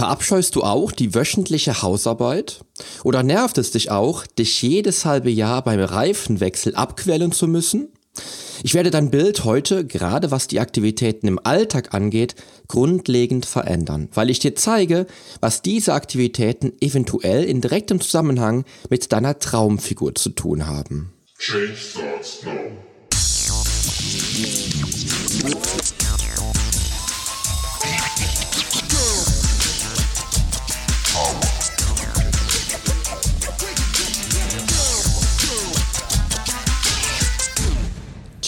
Verabscheust du auch die wöchentliche Hausarbeit? Oder nervt es dich auch, dich jedes halbe Jahr beim Reifenwechsel abquellen zu müssen? Ich werde dein Bild heute, gerade was die Aktivitäten im Alltag angeht, grundlegend verändern, weil ich dir zeige, was diese Aktivitäten eventuell in direktem Zusammenhang mit deiner Traumfigur zu tun haben. Change starts now.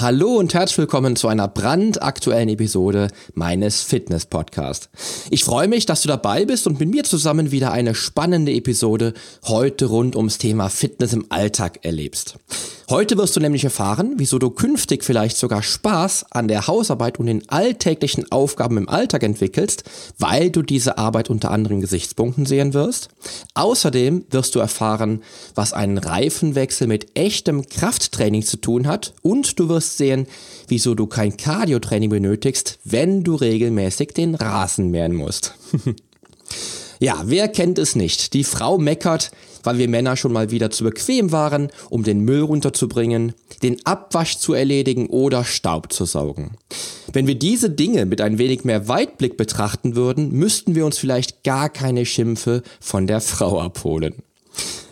Hallo und herzlich willkommen zu einer brandaktuellen Episode meines Fitness Podcasts. Ich freue mich, dass du dabei bist und mit mir zusammen wieder eine spannende Episode heute rund ums Thema Fitness im Alltag erlebst. Heute wirst du nämlich erfahren, wieso du künftig vielleicht sogar Spaß an der Hausarbeit und den alltäglichen Aufgaben im Alltag entwickelst, weil du diese Arbeit unter anderen Gesichtspunkten sehen wirst. Außerdem wirst du erfahren, was ein Reifenwechsel mit echtem Krafttraining zu tun hat und du wirst sehen, wieso du kein Cardiotraining benötigst, wenn du regelmäßig den Rasen mähen musst. Ja, wer kennt es nicht? Die Frau meckert, weil wir Männer schon mal wieder zu bequem waren, um den Müll runterzubringen, den Abwasch zu erledigen oder Staub zu saugen. Wenn wir diese Dinge mit ein wenig mehr Weitblick betrachten würden, müssten wir uns vielleicht gar keine Schimpfe von der Frau abholen.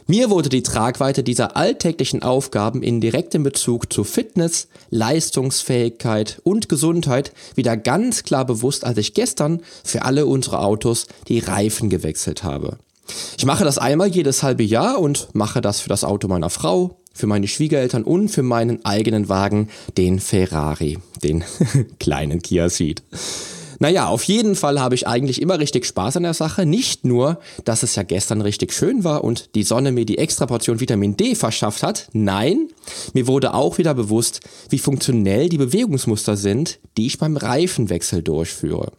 Mir wurde die Tragweite dieser alltäglichen Aufgaben in direktem Bezug zu Fitness, Leistungsfähigkeit und Gesundheit wieder ganz klar bewusst, als ich gestern für alle unsere Autos die Reifen gewechselt habe. Ich mache das einmal jedes halbe Jahr und mache das für das Auto meiner Frau, für meine Schwiegereltern und für meinen eigenen Wagen, den Ferrari, den kleinen Kia Ceed. Naja, auf jeden Fall habe ich eigentlich immer richtig Spaß an der Sache. Nicht nur, dass es ja gestern richtig schön war und die Sonne mir die extra Portion Vitamin D verschafft hat. Nein, mir wurde auch wieder bewusst, wie funktionell die Bewegungsmuster sind, die ich beim Reifenwechsel durchführe.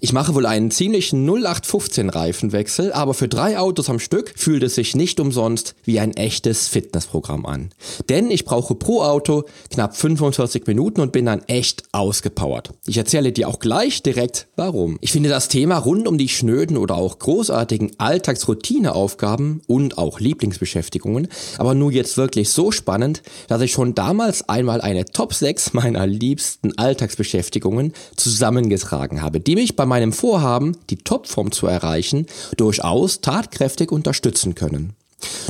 Ich mache wohl einen ziemlichen 0815 Reifenwechsel, aber für drei Autos am Stück fühlt es sich nicht umsonst wie ein echtes Fitnessprogramm an. Denn ich brauche pro Auto knapp 45 Minuten und bin dann echt ausgepowert. Ich erzähle dir auch gleich direkt warum. Ich finde das Thema rund um die schnöden oder auch großartigen Alltagsroutineaufgaben und auch Lieblingsbeschäftigungen aber nur jetzt wirklich so spannend, dass ich schon damals einmal eine Top 6 meiner liebsten Alltagsbeschäftigungen zusammengetragen habe, die mich bei bei meinem Vorhaben, die Topform zu erreichen, durchaus tatkräftig unterstützen können.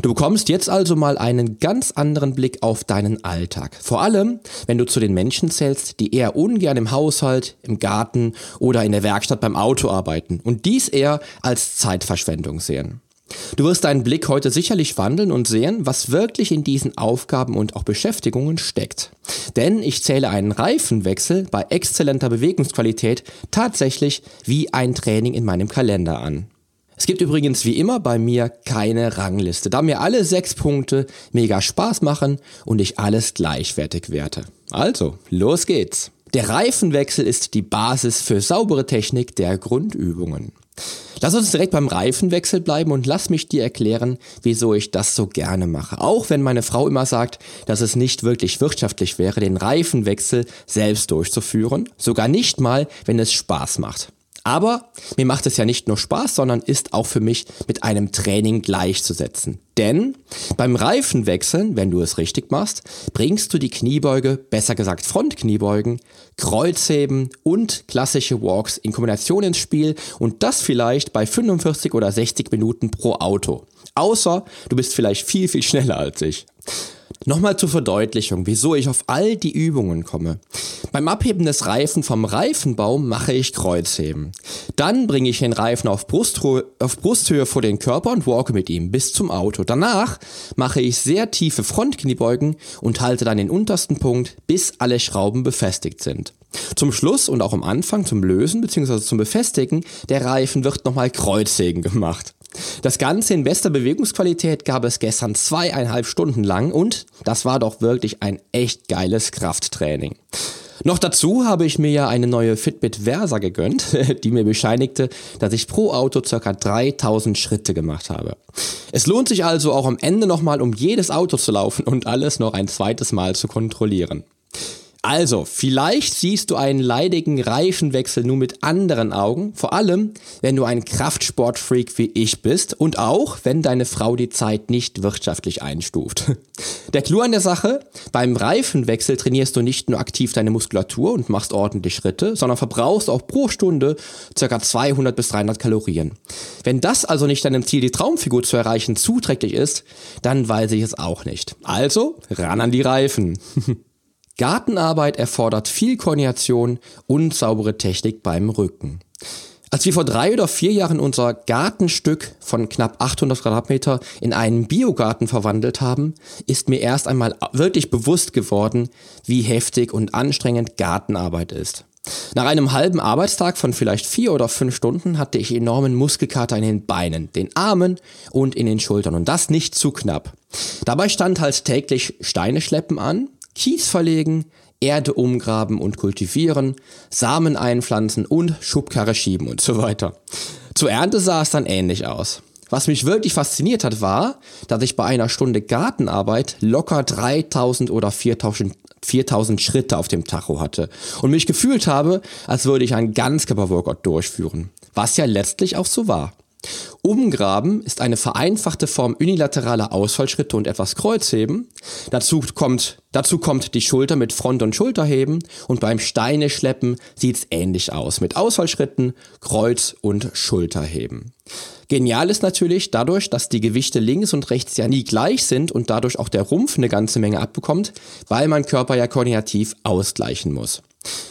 Du bekommst jetzt also mal einen ganz anderen Blick auf deinen Alltag. Vor allem, wenn du zu den Menschen zählst, die eher ungern im Haushalt, im Garten oder in der Werkstatt beim Auto arbeiten und dies eher als Zeitverschwendung sehen. Du wirst deinen Blick heute sicherlich wandeln und sehen, was wirklich in diesen Aufgaben und auch Beschäftigungen steckt. Denn ich zähle einen Reifenwechsel bei exzellenter Bewegungsqualität tatsächlich wie ein Training in meinem Kalender an. Es gibt übrigens wie immer bei mir keine Rangliste, da mir alle sechs Punkte mega Spaß machen und ich alles gleichwertig werte. Also, los geht's. Der Reifenwechsel ist die Basis für saubere Technik der Grundübungen. Lass uns direkt beim Reifenwechsel bleiben und lass mich dir erklären, wieso ich das so gerne mache. Auch wenn meine Frau immer sagt, dass es nicht wirklich wirtschaftlich wäre, den Reifenwechsel selbst durchzuführen, sogar nicht mal, wenn es Spaß macht. Aber mir macht es ja nicht nur Spaß, sondern ist auch für mich mit einem Training gleichzusetzen. Denn beim Reifenwechseln, wenn du es richtig machst, bringst du die Kniebeuge, besser gesagt Frontkniebeugen, Kreuzheben und klassische Walks in Kombination ins Spiel und das vielleicht bei 45 oder 60 Minuten pro Auto. Außer du bist vielleicht viel, viel schneller als ich. Nochmal zur Verdeutlichung, wieso ich auf all die Übungen komme. Beim Abheben des Reifen vom Reifenbaum mache ich Kreuzheben. Dann bringe ich den Reifen auf, Brusthöhe, auf Brusthöhe vor den Körper und walke mit ihm bis zum Auto. Danach mache ich sehr tiefe Frontkniebeugen und halte dann den untersten Punkt, bis alle Schrauben befestigt sind. Zum Schluss und auch am Anfang zum Lösen bzw. zum Befestigen der Reifen wird nochmal Kreuzsägen gemacht. Das Ganze in bester Bewegungsqualität gab es gestern zweieinhalb Stunden lang und das war doch wirklich ein echt geiles Krafttraining. Noch dazu habe ich mir ja eine neue Fitbit Versa gegönnt, die mir bescheinigte, dass ich pro Auto ca. 3000 Schritte gemacht habe. Es lohnt sich also auch am Ende nochmal um jedes Auto zu laufen und alles noch ein zweites Mal zu kontrollieren. Also, vielleicht siehst du einen leidigen Reifenwechsel nur mit anderen Augen, vor allem, wenn du ein Kraftsportfreak wie ich bist und auch, wenn deine Frau die Zeit nicht wirtschaftlich einstuft. Der Clou an der Sache, beim Reifenwechsel trainierst du nicht nur aktiv deine Muskulatur und machst ordentlich Schritte, sondern verbrauchst auch pro Stunde ca. 200 bis 300 Kalorien. Wenn das also nicht deinem Ziel, die Traumfigur zu erreichen, zuträglich ist, dann weiß ich es auch nicht. Also, ran an die Reifen. Gartenarbeit erfordert viel Koordination und saubere Technik beim Rücken. Als wir vor drei oder vier Jahren unser Gartenstück von knapp 800 Quadratmeter in einen Biogarten verwandelt haben, ist mir erst einmal wirklich bewusst geworden, wie heftig und anstrengend Gartenarbeit ist. Nach einem halben Arbeitstag von vielleicht vier oder fünf Stunden hatte ich enormen Muskelkater in den Beinen, den Armen und in den Schultern und das nicht zu knapp. Dabei stand halt täglich Steine schleppen an, Kies verlegen, Erde umgraben und kultivieren, Samen einpflanzen und Schubkarre schieben und so weiter. Zur Ernte sah es dann ähnlich aus. Was mich wirklich fasziniert hat, war, dass ich bei einer Stunde Gartenarbeit locker 3000 oder 4000, 4000 Schritte auf dem Tacho hatte und mich gefühlt habe, als würde ich ein Ganzkörper-Workout durchführen. Was ja letztlich auch so war. Umgraben ist eine vereinfachte Form unilateraler Ausfallschritte und etwas Kreuzheben. Dazu kommt, dazu kommt die Schulter mit Front- und Schulterheben und beim Steine schleppen sieht's ähnlich aus mit Ausfallschritten, Kreuz- und Schulterheben. Genial ist natürlich dadurch, dass die Gewichte links und rechts ja nie gleich sind und dadurch auch der Rumpf eine ganze Menge abbekommt, weil mein Körper ja koordinativ ausgleichen muss.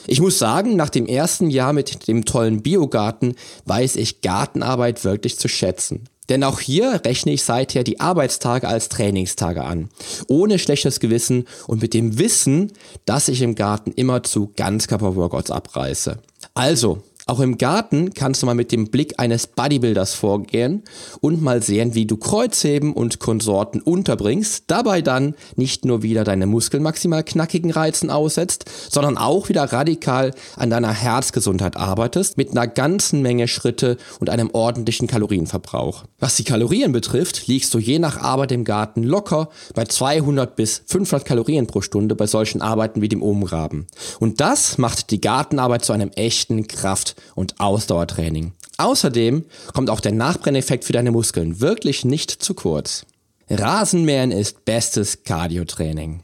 Ich muss sagen, nach dem ersten Jahr mit dem tollen Biogarten weiß ich Gartenarbeit wirklich zu schätzen. Denn auch hier rechne ich seither die Arbeitstage als Trainingstage an. Ohne schlechtes Gewissen und mit dem Wissen, dass ich im Garten immer zu Ganzkörper-Workouts abreiße. Also, auch im Garten kannst du mal mit dem Blick eines Bodybuilders vorgehen und mal sehen, wie du Kreuzheben und Konsorten unterbringst, dabei dann nicht nur wieder deine Muskeln maximal knackigen Reizen aussetzt, sondern auch wieder radikal an deiner Herzgesundheit arbeitest mit einer ganzen Menge Schritte und einem ordentlichen Kalorienverbrauch. Was die Kalorien betrifft, liegst du je nach Arbeit im Garten locker bei 200 bis 500 Kalorien pro Stunde bei solchen Arbeiten wie dem Umgraben. Und das macht die Gartenarbeit zu einem echten Kraft und Ausdauertraining. Außerdem kommt auch der Nachbrenneffekt für deine Muskeln wirklich nicht zu kurz. Rasenmähen ist bestes Cardiotraining.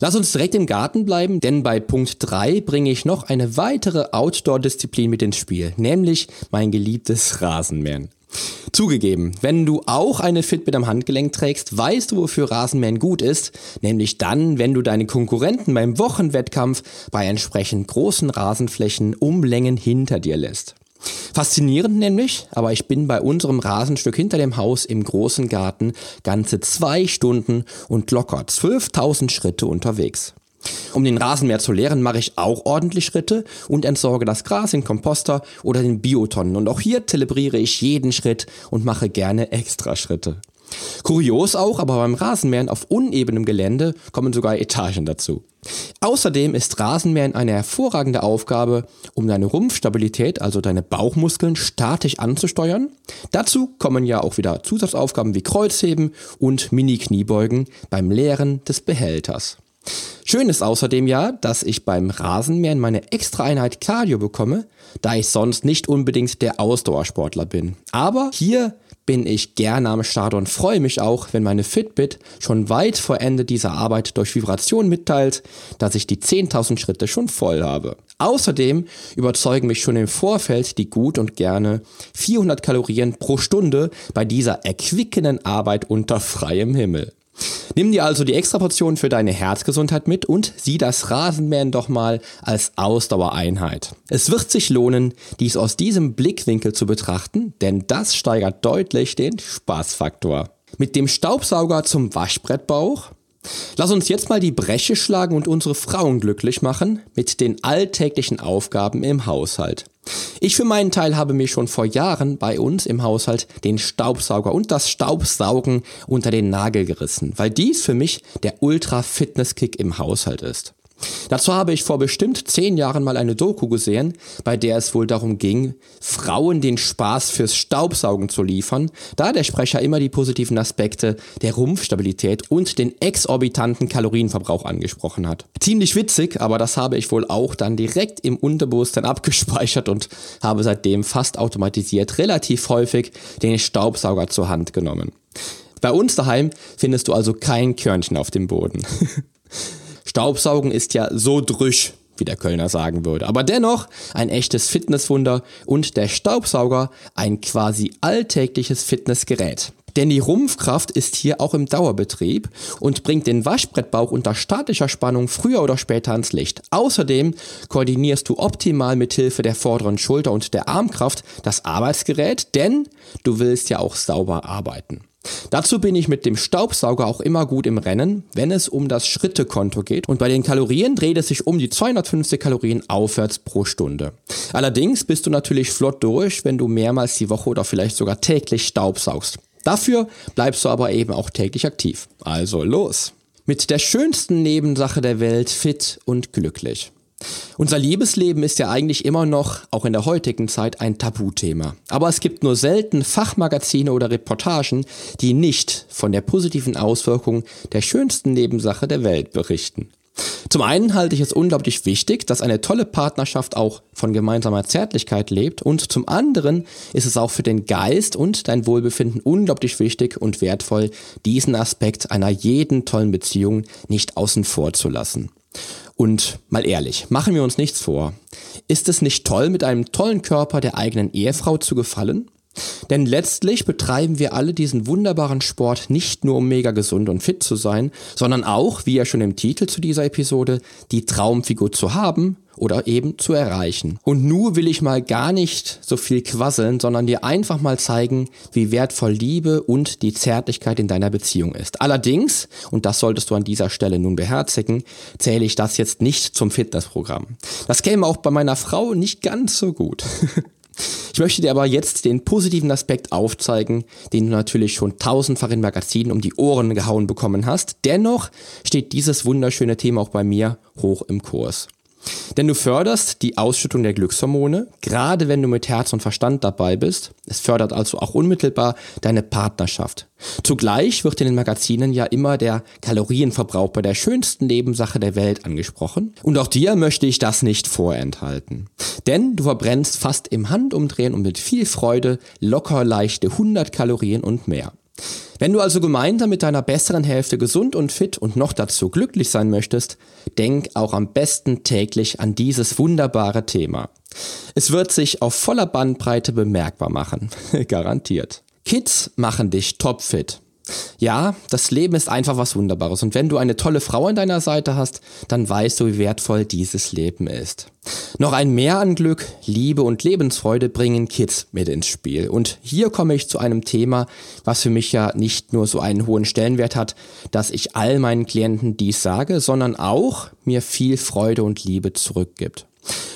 Lass uns direkt im Garten bleiben, denn bei Punkt 3 bringe ich noch eine weitere Outdoor-Disziplin mit ins Spiel, nämlich mein geliebtes Rasenmähen. Zugegeben, wenn du auch eine Fitbit am Handgelenk trägst, weißt du, wofür Rasenmähen gut ist, nämlich dann, wenn du deine Konkurrenten beim Wochenwettkampf bei entsprechend großen Rasenflächen um Längen hinter dir lässt. Faszinierend nämlich, aber ich bin bei unserem Rasenstück hinter dem Haus im großen Garten ganze zwei Stunden und locker 12.000 Schritte unterwegs. Um den Rasenmäher zu leeren, mache ich auch ordentlich Schritte und entsorge das Gras in Komposter oder den Biotonnen. Und auch hier zelebriere ich jeden Schritt und mache gerne extra Schritte. Kurios auch, aber beim Rasenmähen auf unebenem Gelände kommen sogar Etagen dazu. Außerdem ist Rasenmähen eine hervorragende Aufgabe, um deine Rumpfstabilität, also deine Bauchmuskeln, statisch anzusteuern. Dazu kommen ja auch wieder Zusatzaufgaben wie Kreuzheben und Mini-Kniebeugen beim Leeren des Behälters. Schön ist außerdem ja, dass ich beim Rasenmähen meine extra Einheit Cardio bekomme, da ich sonst nicht unbedingt der Ausdauersportler bin. Aber hier bin ich gerne am Start und freue mich auch, wenn meine Fitbit schon weit vor Ende dieser Arbeit durch Vibration mitteilt, dass ich die 10.000 Schritte schon voll habe. Außerdem überzeugen mich schon im Vorfeld die gut und gerne 400 Kalorien pro Stunde bei dieser erquickenden Arbeit unter freiem Himmel. Nimm dir also die Extraportion für deine Herzgesundheit mit und sieh das Rasenmähen doch mal als Ausdauereinheit. Es wird sich lohnen, dies aus diesem Blickwinkel zu betrachten, denn das steigert deutlich den Spaßfaktor. Mit dem Staubsauger zum Waschbrettbauch Lass uns jetzt mal die Breche schlagen und unsere Frauen glücklich machen mit den alltäglichen Aufgaben im Haushalt. Ich für meinen Teil habe mir schon vor Jahren bei uns im Haushalt den Staubsauger und das Staubsaugen unter den Nagel gerissen, weil dies für mich der Ultra-Fitness-Kick im Haushalt ist. Dazu habe ich vor bestimmt zehn Jahren mal eine Doku gesehen, bei der es wohl darum ging, Frauen den Spaß fürs Staubsaugen zu liefern, da der Sprecher immer die positiven Aspekte der Rumpfstabilität und den exorbitanten Kalorienverbrauch angesprochen hat. Ziemlich witzig, aber das habe ich wohl auch dann direkt im Unterbewusstsein abgespeichert und habe seitdem fast automatisiert relativ häufig den Staubsauger zur Hand genommen. Bei uns daheim findest du also kein Körnchen auf dem Boden. Staubsaugen ist ja so drüsch, wie der Kölner sagen würde. Aber dennoch ein echtes Fitnesswunder und der Staubsauger ein quasi alltägliches Fitnessgerät. Denn die Rumpfkraft ist hier auch im Dauerbetrieb und bringt den Waschbrettbauch unter statischer Spannung früher oder später ans Licht. Außerdem koordinierst du optimal mit Hilfe der vorderen Schulter und der Armkraft das Arbeitsgerät, denn du willst ja auch sauber arbeiten. Dazu bin ich mit dem Staubsauger auch immer gut im Rennen, wenn es um das Schrittekonto geht und bei den Kalorien dreht es sich um die 250 Kalorien aufwärts pro Stunde. Allerdings bist du natürlich flott durch, wenn du mehrmals die Woche oder vielleicht sogar täglich Staubsaugst. Dafür bleibst du aber eben auch täglich aktiv. Also los! Mit der schönsten Nebensache der Welt fit und glücklich. Unser Liebesleben ist ja eigentlich immer noch, auch in der heutigen Zeit, ein Tabuthema. Aber es gibt nur selten Fachmagazine oder Reportagen, die nicht von der positiven Auswirkung der schönsten Nebensache der Welt berichten. Zum einen halte ich es unglaublich wichtig, dass eine tolle Partnerschaft auch von gemeinsamer Zärtlichkeit lebt und zum anderen ist es auch für den Geist und dein Wohlbefinden unglaublich wichtig und wertvoll, diesen Aspekt einer jeden tollen Beziehung nicht außen vor zu lassen. Und mal ehrlich, machen wir uns nichts vor. Ist es nicht toll, mit einem tollen Körper der eigenen Ehefrau zu gefallen? Denn letztlich betreiben wir alle diesen wunderbaren Sport nicht nur um mega gesund und fit zu sein, sondern auch, wie ja schon im Titel zu dieser Episode, die Traumfigur zu haben oder eben zu erreichen. Und nun will ich mal gar nicht so viel quasseln, sondern dir einfach mal zeigen, wie wertvoll Liebe und die Zärtlichkeit in deiner Beziehung ist. Allerdings, und das solltest du an dieser Stelle nun beherzigen, zähle ich das jetzt nicht zum Fitnessprogramm. Das käme auch bei meiner Frau nicht ganz so gut. Ich möchte dir aber jetzt den positiven Aspekt aufzeigen, den du natürlich schon tausendfach in Magazinen um die Ohren gehauen bekommen hast. Dennoch steht dieses wunderschöne Thema auch bei mir hoch im Kurs. Denn du förderst die Ausschüttung der Glückshormone, gerade wenn du mit Herz und Verstand dabei bist. Es fördert also auch unmittelbar deine Partnerschaft. Zugleich wird in den Magazinen ja immer der Kalorienverbrauch bei der schönsten Nebensache der Welt angesprochen. Und auch dir möchte ich das nicht vorenthalten. Denn du verbrennst fast im Handumdrehen und mit viel Freude locker leichte 100 Kalorien und mehr. Wenn du also gemeinsam mit deiner besseren Hälfte gesund und fit und noch dazu glücklich sein möchtest, denk auch am besten täglich an dieses wunderbare Thema. Es wird sich auf voller Bandbreite bemerkbar machen. Garantiert. Kids machen dich topfit. Ja, das Leben ist einfach was Wunderbares. Und wenn du eine tolle Frau an deiner Seite hast, dann weißt du, wie wertvoll dieses Leben ist. Noch ein Mehr an Glück, Liebe und Lebensfreude bringen Kids mit ins Spiel. Und hier komme ich zu einem Thema, was für mich ja nicht nur so einen hohen Stellenwert hat, dass ich all meinen Klienten dies sage, sondern auch mir viel Freude und Liebe zurückgibt.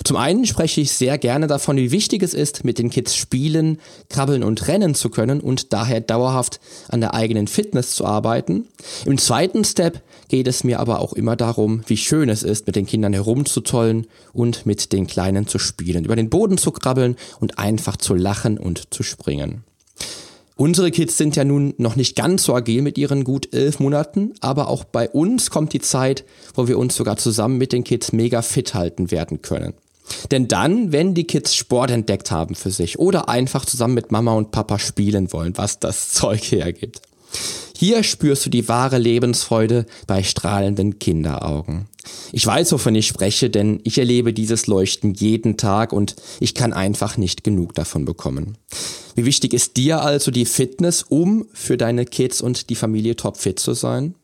Zum einen spreche ich sehr gerne davon, wie wichtig es ist, mit den Kids spielen, krabbeln und rennen zu können und daher dauerhaft an der eigenen Fitness zu arbeiten. Im zweiten Step geht es mir aber auch immer darum, wie schön es ist, mit den Kindern herumzutollen und mit den Kleinen zu spielen, über den Boden zu krabbeln und einfach zu lachen und zu springen. Unsere Kids sind ja nun noch nicht ganz so agil mit ihren gut elf Monaten, aber auch bei uns kommt die Zeit, wo wir uns sogar zusammen mit den Kids mega fit halten werden können. Denn dann, wenn die Kids Sport entdeckt haben für sich oder einfach zusammen mit Mama und Papa spielen wollen, was das Zeug hergibt. Hier spürst du die wahre Lebensfreude bei strahlenden Kinderaugen. Ich weiß, wovon ich spreche, denn ich erlebe dieses Leuchten jeden Tag und ich kann einfach nicht genug davon bekommen. Wie wichtig ist dir also die Fitness, um für deine Kids und die Familie topfit zu sein?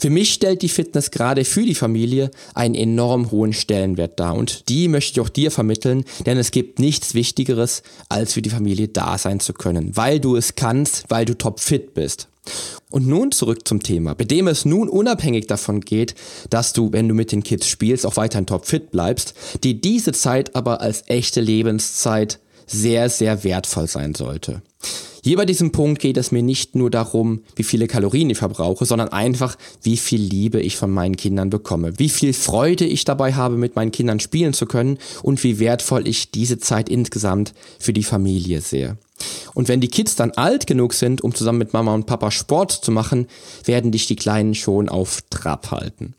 Für mich stellt die Fitness gerade für die Familie einen enorm hohen Stellenwert dar und die möchte ich auch dir vermitteln, denn es gibt nichts Wichtigeres, als für die Familie da sein zu können, weil du es kannst, weil du topfit bist. Und nun zurück zum Thema, bei dem es nun unabhängig davon geht, dass du, wenn du mit den Kids spielst, auch weiterhin topfit bleibst, die diese Zeit aber als echte Lebenszeit sehr, sehr wertvoll sein sollte. Hier bei diesem Punkt geht es mir nicht nur darum, wie viele Kalorien ich verbrauche, sondern einfach, wie viel Liebe ich von meinen Kindern bekomme, wie viel Freude ich dabei habe, mit meinen Kindern spielen zu können und wie wertvoll ich diese Zeit insgesamt für die Familie sehe. Und wenn die Kids dann alt genug sind, um zusammen mit Mama und Papa Sport zu machen, werden dich die Kleinen schon auf Trab halten.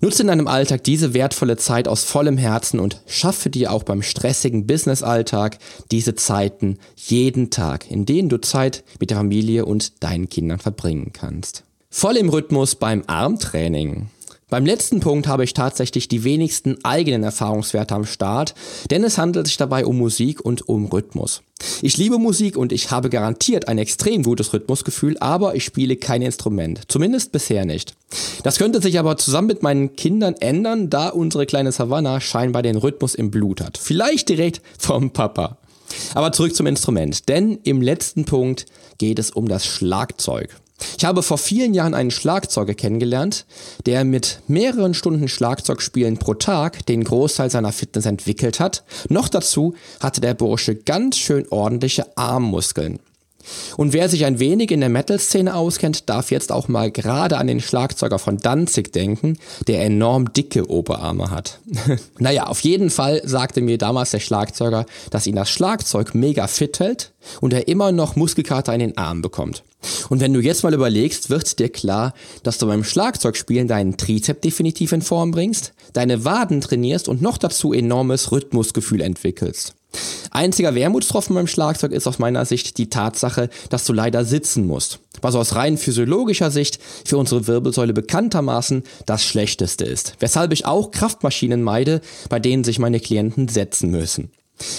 Nutze in deinem Alltag diese wertvolle Zeit aus vollem Herzen und schaffe dir auch beim stressigen Business-Alltag diese Zeiten jeden Tag, in denen du Zeit mit der Familie und deinen Kindern verbringen kannst. Voll im Rhythmus beim Armtraining. Beim letzten Punkt habe ich tatsächlich die wenigsten eigenen Erfahrungswerte am Start, denn es handelt sich dabei um Musik und um Rhythmus. Ich liebe Musik und ich habe garantiert ein extrem gutes Rhythmusgefühl, aber ich spiele kein Instrument, zumindest bisher nicht. Das könnte sich aber zusammen mit meinen Kindern ändern, da unsere kleine Savannah scheinbar den Rhythmus im Blut hat. Vielleicht direkt vom Papa. Aber zurück zum Instrument, denn im letzten Punkt geht es um das Schlagzeug. Ich habe vor vielen Jahren einen Schlagzeuger kennengelernt, der mit mehreren Stunden Schlagzeugspielen pro Tag den Großteil seiner Fitness entwickelt hat. Noch dazu hatte der Bursche ganz schön ordentliche Armmuskeln. Und wer sich ein wenig in der Metal-Szene auskennt, darf jetzt auch mal gerade an den Schlagzeuger von Danzig denken, der enorm dicke Oberarme hat. naja, auf jeden Fall sagte mir damals der Schlagzeuger, dass ihn das Schlagzeug mega fit hält und er immer noch Muskelkater in den Arm bekommt. Und wenn du jetzt mal überlegst, wird dir klar, dass du beim Schlagzeugspielen deinen Trizep definitiv in Form bringst, deine Waden trainierst und noch dazu enormes Rhythmusgefühl entwickelst. Einziger Wermutstropfen beim Schlagzeug ist aus meiner Sicht die Tatsache, dass du leider sitzen musst. Was aus rein physiologischer Sicht für unsere Wirbelsäule bekanntermaßen das Schlechteste ist. Weshalb ich auch Kraftmaschinen meide, bei denen sich meine Klienten setzen müssen.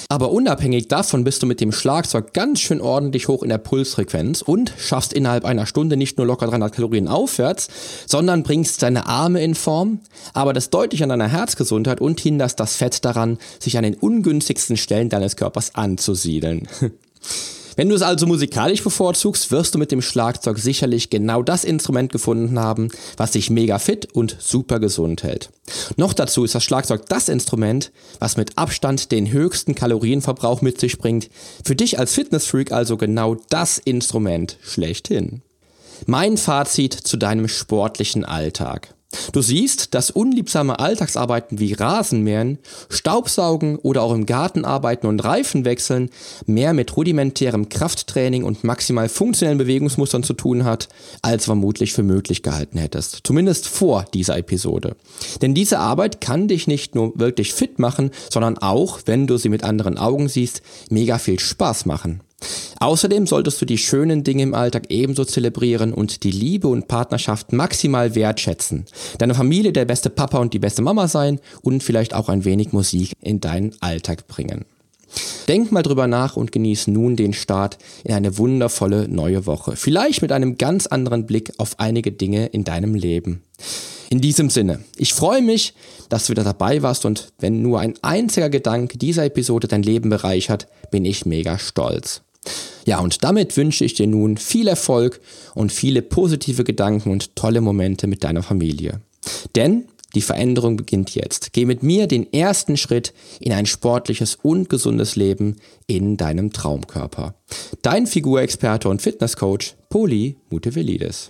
Aber unabhängig davon bist du mit dem Schlagzeug ganz schön ordentlich hoch in der Pulsfrequenz und schaffst innerhalb einer Stunde nicht nur locker 300 Kalorien aufwärts, sondern bringst deine Arme in Form, aber das deutlich an deiner Herzgesundheit und hinderst das Fett daran, sich an den ungünstigsten Stellen deines Körpers anzusiedeln. Wenn du es also musikalisch bevorzugst, wirst du mit dem Schlagzeug sicherlich genau das Instrument gefunden haben, was dich mega fit und super gesund hält. Noch dazu ist das Schlagzeug das Instrument, was mit Abstand den höchsten Kalorienverbrauch mit sich bringt. Für dich als Fitnessfreak also genau das Instrument schlechthin. Mein Fazit zu deinem sportlichen Alltag. Du siehst, dass unliebsame Alltagsarbeiten wie Rasenmähen, Staubsaugen oder auch im Garten arbeiten und Reifen wechseln mehr mit rudimentärem Krafttraining und maximal funktionellen Bewegungsmustern zu tun hat, als vermutlich für möglich gehalten hättest. Zumindest vor dieser Episode. Denn diese Arbeit kann dich nicht nur wirklich fit machen, sondern auch, wenn du sie mit anderen Augen siehst, mega viel Spaß machen. Außerdem solltest du die schönen Dinge im Alltag ebenso zelebrieren und die Liebe und Partnerschaft maximal wertschätzen. Deine Familie der beste Papa und die beste Mama sein und vielleicht auch ein wenig Musik in deinen Alltag bringen. Denk mal drüber nach und genieß nun den Start in eine wundervolle neue Woche. Vielleicht mit einem ganz anderen Blick auf einige Dinge in deinem Leben. In diesem Sinne, ich freue mich, dass du wieder dabei warst und wenn nur ein einziger Gedanke dieser Episode dein Leben bereichert, bin ich mega stolz. Ja, und damit wünsche ich dir nun viel Erfolg und viele positive Gedanken und tolle Momente mit deiner Familie. Denn die Veränderung beginnt jetzt. Geh mit mir den ersten Schritt in ein sportliches und gesundes Leben in deinem Traumkörper. Dein Figurexperte und Fitnesscoach Poli Mutevelidis.